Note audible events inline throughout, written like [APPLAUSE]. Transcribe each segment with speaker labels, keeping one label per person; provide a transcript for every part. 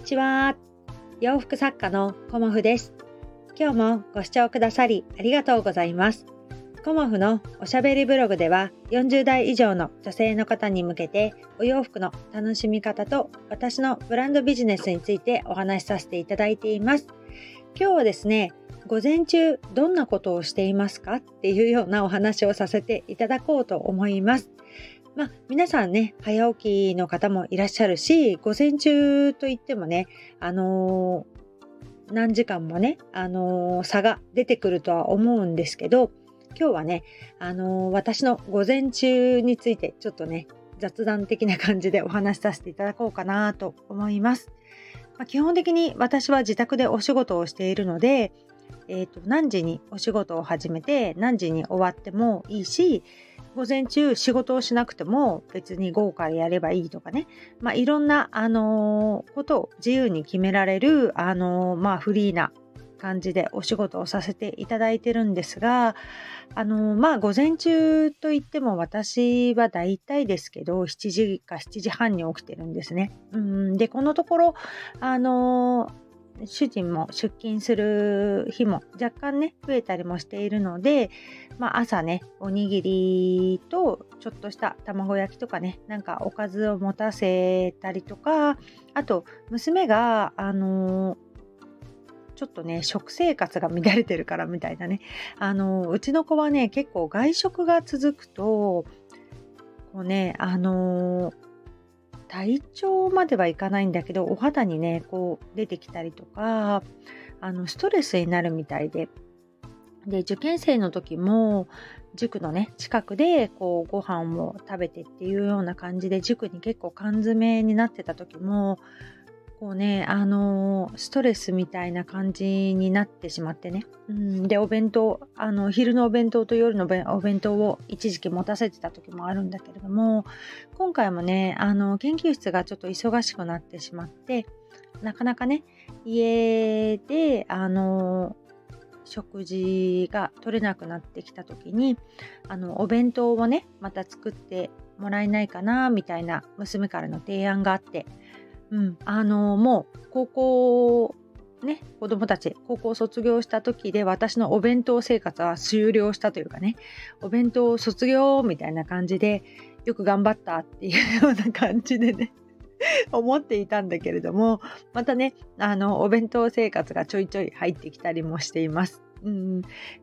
Speaker 1: にちは。洋服作家のコモフです。今日もご視聴くださりありがとうございます。コモフのおしゃべりブログでは40代以上の女性の方に向けてお洋服の楽しみ方と私のブランドビジネスについてお話しさせていただいています。今日はですね、午前中どんなことをしていますかっていうようなお話をさせていただこうと思います。まあ、皆さんね、早起きの方もいらっしゃるし、午前中といってもね、あのー、何時間もね、あのー、差が出てくるとは思うんですけど、今日はね、あのー、私の午前中についてちょっとね、雑談的な感じでお話しさせていただこうかなと思います。まあ、基本的に私は自宅でお仕事をしているので、えーと何時にお仕事を始めて何時に終わってもいいし午前中仕事をしなくても別に午後からやればいいとかね、まあ、いろんな、あのー、ことを自由に決められる、あのー、まあ、フリーな感じでお仕事をさせていただいてるんですが、あのー、まあ、午前中といっても私は大体ですけど、7時か7時半に起きてるんですね。うんで、このところ、あの主人も出勤する日も若干ね増えたりもしているので、まあ、朝ねおにぎりとちょっとした卵焼きとかねなんかおかずを持たせたりとかあと娘があのーちょっとね、食生活が乱れてるからみたいなね。あの、うちの子はね、結構外食が続くと、こうね、あの体調まではいかないんだけどお肌にねこう出てきたりとかあのストレスになるみたいで。で受験生の時も塾のね近くでこうご飯を食べてっていうような感じで塾に結構缶詰になってた時もこうね、あの、ストレスみたいな感じになってしまってね。うん、で、お弁当、あの、昼のお弁当と夜のお弁当を一時期持たせてた時もあるんだけれども、今回もね、あの、研究室がちょっと忙しくなってしまって、なかなかね、家で、あの食事が取れなくなってきた時にあのお弁当をねまた作ってもらえないかなみたいな娘からの提案があってうん、あのもう高校ね子供たち高校卒業した時で私のお弁当生活は終了したというかねお弁当卒業みたいな感じでよく頑張ったっていうような感じでね [LAUGHS] 思っていたんだけれどもまたねあのお弁当生活がちょいちょい入ってきたりもしています。うん、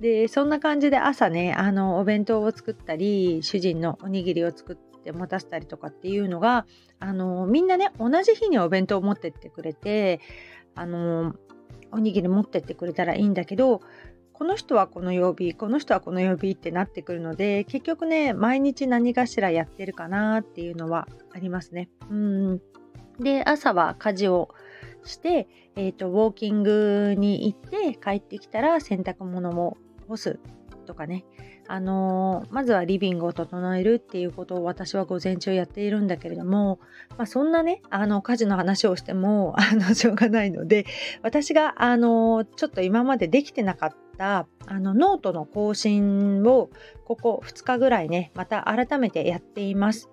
Speaker 1: でそんな感じで朝ねあのお弁当を作ったり主人のおにぎりを作っって持たせたりとかっていうのがあのみんなね同じ日にお弁当を持ってってくれてあのおにぎり持ってってくれたらいいんだけどこの人はこの曜日この人はこの曜日ってなってくるので結局ね毎日何かしらやってるかなっていうのはありますね。うんで朝は家事をして、えーと、ウォーキングに行って帰ってきたら洗濯物を干すとかねあの、まずはリビングを整えるっていうことを私は午前中やっているんだけれども、まあ、そんなねあの家事の話をしても [LAUGHS] あのしょうがないので私があのちょっと今までできてなかったあのノートの更新をここ2日ぐらいねまた改めてやっています。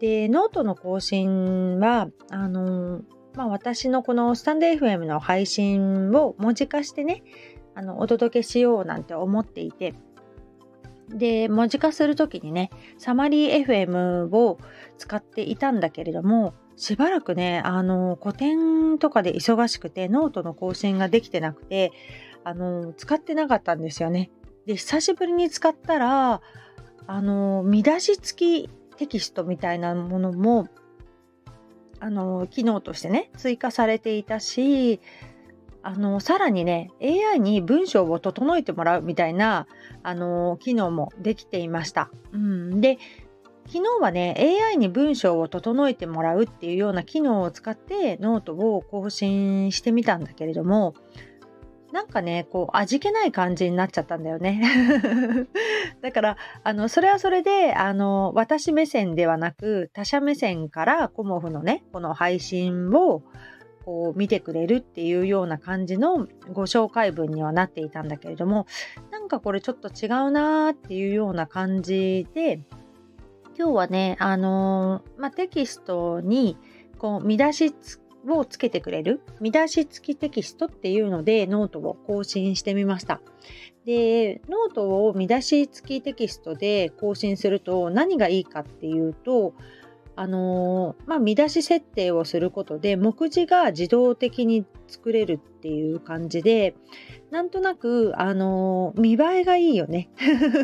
Speaker 1: でノートの更新はあのまあ、私のこのスタンド FM の配信を文字化してねあのお届けしようなんて思っていてで、文字化する時にね、 Summary FM を使っていたんだけれども、しばらくね、あの、個展とかで忙しくて、ノートの更新ができてなくて、あの、使ってなかったんですよね。で、久しぶりに使ったら、あの、見出し付きテキストみたいなものも、あの、機能としてね、追加されていたし、あのさらにね AI に文章を整えてもらうみたいなあの機能もできていました。うん、で昨日はね AI に文章を整えてもらうっていうような機能を使ってノートを更新してみたんだけれどもなんかねこう味気ない感じになっちゃったんだよね [LAUGHS] だからあのそれはそれであの私目線ではなく他者目線からコモフのねこの配信をこう見てくれるっていうような感じのご紹介文にはなっていたんだけれどもなんかこれちょっと違うなーっていうような感じで今日はねあのー、まあ、テキストにこう見出しをつけてくれる見出し付きテキストっていうのでノートを更新してみました。で、ノートを見出し付きテキストで更新すると何がいいかっていうと、あのー、まあ、見出し設定をすることで目次が自動的に作れるっていう感じでなんとなく、あのー、見栄えがいいよね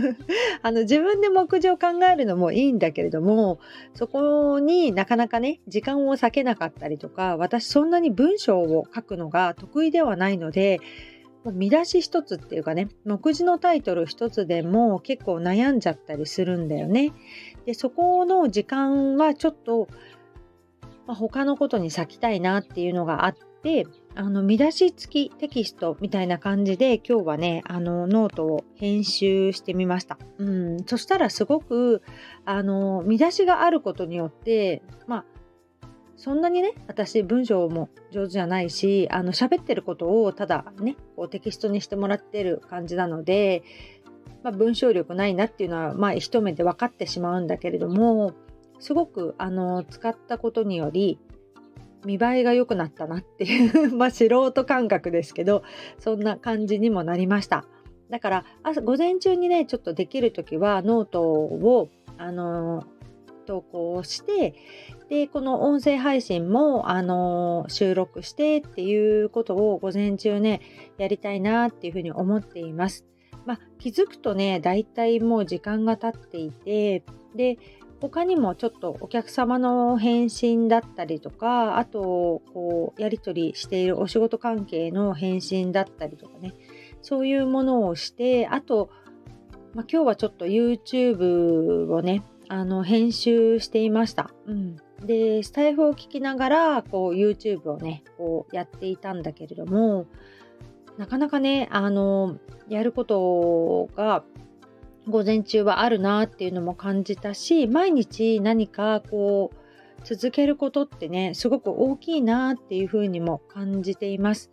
Speaker 1: [LAUGHS] あの自分で目次を考えるのもいいんだけれどもそこになかなかね時間を割けなかったりとか私そんなに文章を書くのが得意ではないので見出し一つっていうかね目次のタイトル一つでも結構悩んじゃったりするんだよね。でそこの時間はちょっと、まあ、他のことに割きたいなっていうのがあってあの見出し付きテキストみたいな感じで今日はねあのノートを編集してみました。うん、そしたらすごくあの見出しがあることによってまあそんなにね私文章も上手じゃないしあの喋ってることをただねこうテキストにしてもらってる感じなのでまあ、文章力ないなっていうのは、まあ、一目で分かってしまうんだけれどもすごくあの使ったことにより見栄えが良くなったなっていう [LAUGHS] まあ素人感覚ですけどそんな感じにもなりました。だから朝午前中にねちょっとできる時はノートをあの投稿してでこの音声配信もあの収録してっていうことを午前中ねやりたいなっていうふうに思っています。まあ、気づくとね、だいたいもう時間が経っていて、で、他にもちょっとお客様の返信だったりとか、あと、こう、やり取りしているお仕事関係の返信だったりとかね、そういうものをして、あと、まあ、今日はちょっと YouTube をね、あの、編集していました。うん。で、スタイフを聞きながら、こう、YouTube をね、こう、やっていたんだけれども、なかなかね、あの、やることが午前中はあるなっていうのも感じたし、毎日何かこう、続けることってね、すごく大きいなっていうふうにも感じています。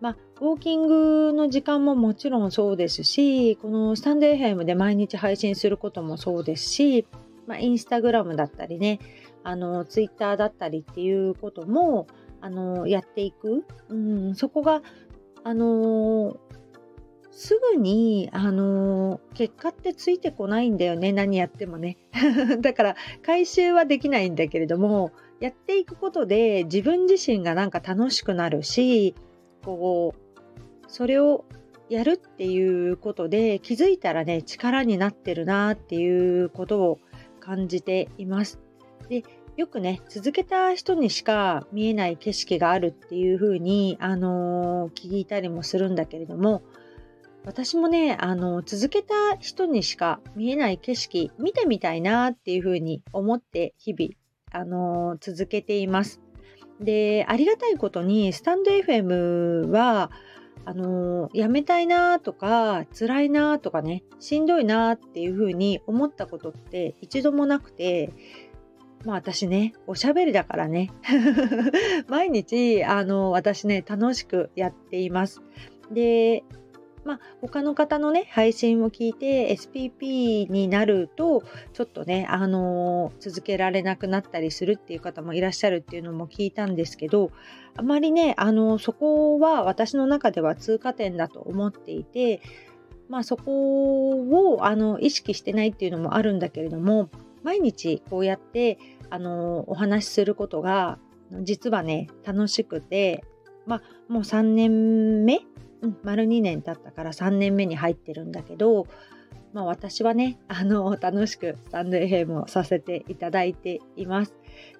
Speaker 1: まあ、ウォーキングの時間ももちろんそうですし、このスタンド FM で毎日配信することもそうですし、まあ、インスタグラムだったりね、あの、ツイッターだったりっていうことも、あの、やっていく。うん、そこがあのー、すぐに、あのー、結果ってついてこないんだよね何やってもね [LAUGHS] だから回収はできないんだけれどもやっていくことで自分自身がなんか楽しくなるしこうそれをやるっていうことで気づいたらね力になってるなっていうことを感じています。でよくね、続けた人にしか見えない景色があるっていう風に、あのー、聞いたりもするんだけれども、私もね、あの、続けた人にしか見えない景色、見てみたいなっていう風に思って日々、あのー、続けています。で、ありがたいことに、スタンド FM は、あの、やめたいなとか、辛いなとかね、しんどいなっていう風に思ったことって一度もなくて、まあ私ね、おしゃべりだからね。[LAUGHS] 毎日、あの、私ね、楽しくやっています。で、まあ、他の方のね、配信を聞いて SPP になると、ちょっとね、あのー、続けられなくなったりするっていう方もいらっしゃるっていうのも聞いたんですけど、あまりね、あのー、そこは私の中では通過点だと思っていて、まあそこをあの意識してないっていうのもあるんだけれども、毎日こうやってあのお話しすることが実はね楽しくてまあもう3年目、うん、丸2年経ったから3年目に入ってるんだけどまあ私はねあの楽しくスタンド FM をさせていただいています。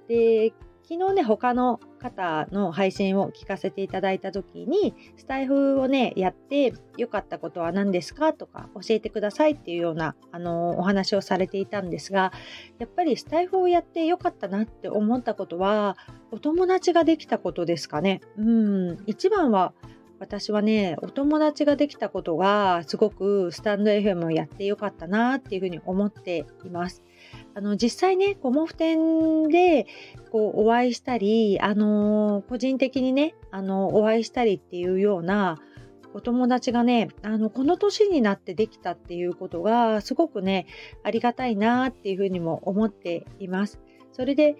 Speaker 1: で昨日ね、他の方の配信を聞かせていただいた時に、スタイフをね、やって良かったことは何ですかとか教えてくださいっていうような、あの、お話をされていたんですが、やっぱりスタイフをやって良かったなって思ったことは、お友達ができたことですかね。うん、一番は私はね、お友達ができたことがすごくスタンド FM をやってよかったなっていうふうに思っています。あの実際ね、コモフ展でこうお会いしたり、あの個人的にね、あのお会いしたりっていうようなお友達がね、あのこの年になってできたっていうことがすごくね、ありがたいなっていうふうにも思っています。それで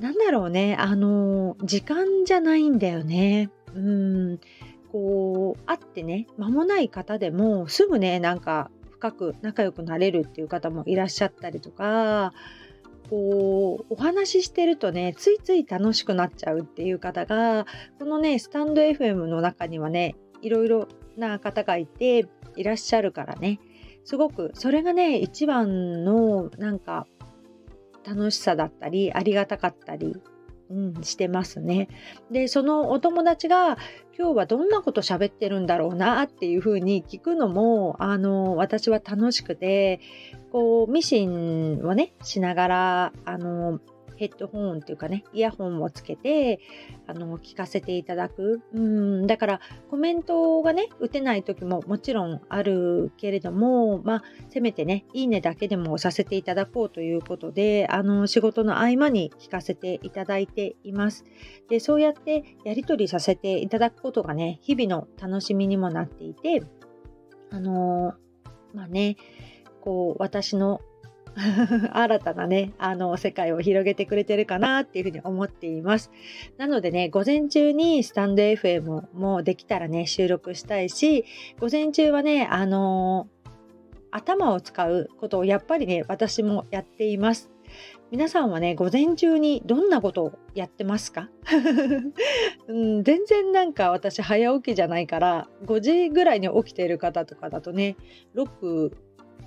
Speaker 1: なんだろうね、あの、時間じゃないんだよね。うん、こう、会ってね、間もない方でも、すぐね、なんか、深く仲良くなれるっていう方もいらっしゃったりとか、こう、お話ししてるとね、ついつい楽しくなっちゃうっていう方が、このね、スタンド FM の中にはね、いろいろな方がいて、いらっしゃるからね、すごく、それがね、一番の、なんか、楽しさだったりありがたかったり、うん、してますね。でそのお友達が今日はどんなこと喋ってるんだろうなっていうふうに聞くのもあの私は楽しくてこうミシンをねしながらあのヘッドホンっていうかね、イヤホンをつけて、あの、聞かせていただく。うん、だからコメントがね、打てない時ももちろんあるけれども、まあ、せめてね、いいねだけでもさせていただこうということで、あの、仕事の合間に聞かせていただいています。で、そうやってやり取りさせていただくことがね、日々の楽しみにもなっていて、あの、まあね、こう、私の [LAUGHS] 新たなね、あの、世界を広げてくれてるかなっていうふうに思っています。なのでね、午前中にスタンド FM もできたらね、収録したいし、午前中はね、あの頭を使うことをやっぱりね、私もやっています。皆さんはね、午前中にどんなことをやってますか、[LAUGHS] うん、全然なんか私早起きじゃないから、5時ぐらいに起きている方とかだとね、6、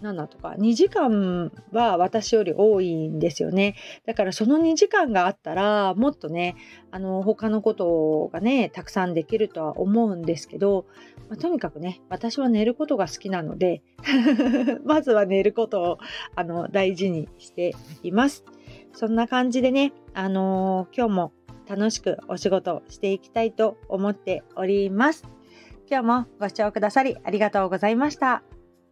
Speaker 1: 7とか2時間は私より多いんですよね。だからその2時間があったらもっとねあの他のことがねたくさんできるとは思うんですけど、まあ、とにかくね私は寝ることが好きなので [LAUGHS] まずは寝ることをあの大事にしています。そんな感じでね、あの、今日も楽しくお仕事していきたいと思っております。今日もご視聴くださりありがとうございました。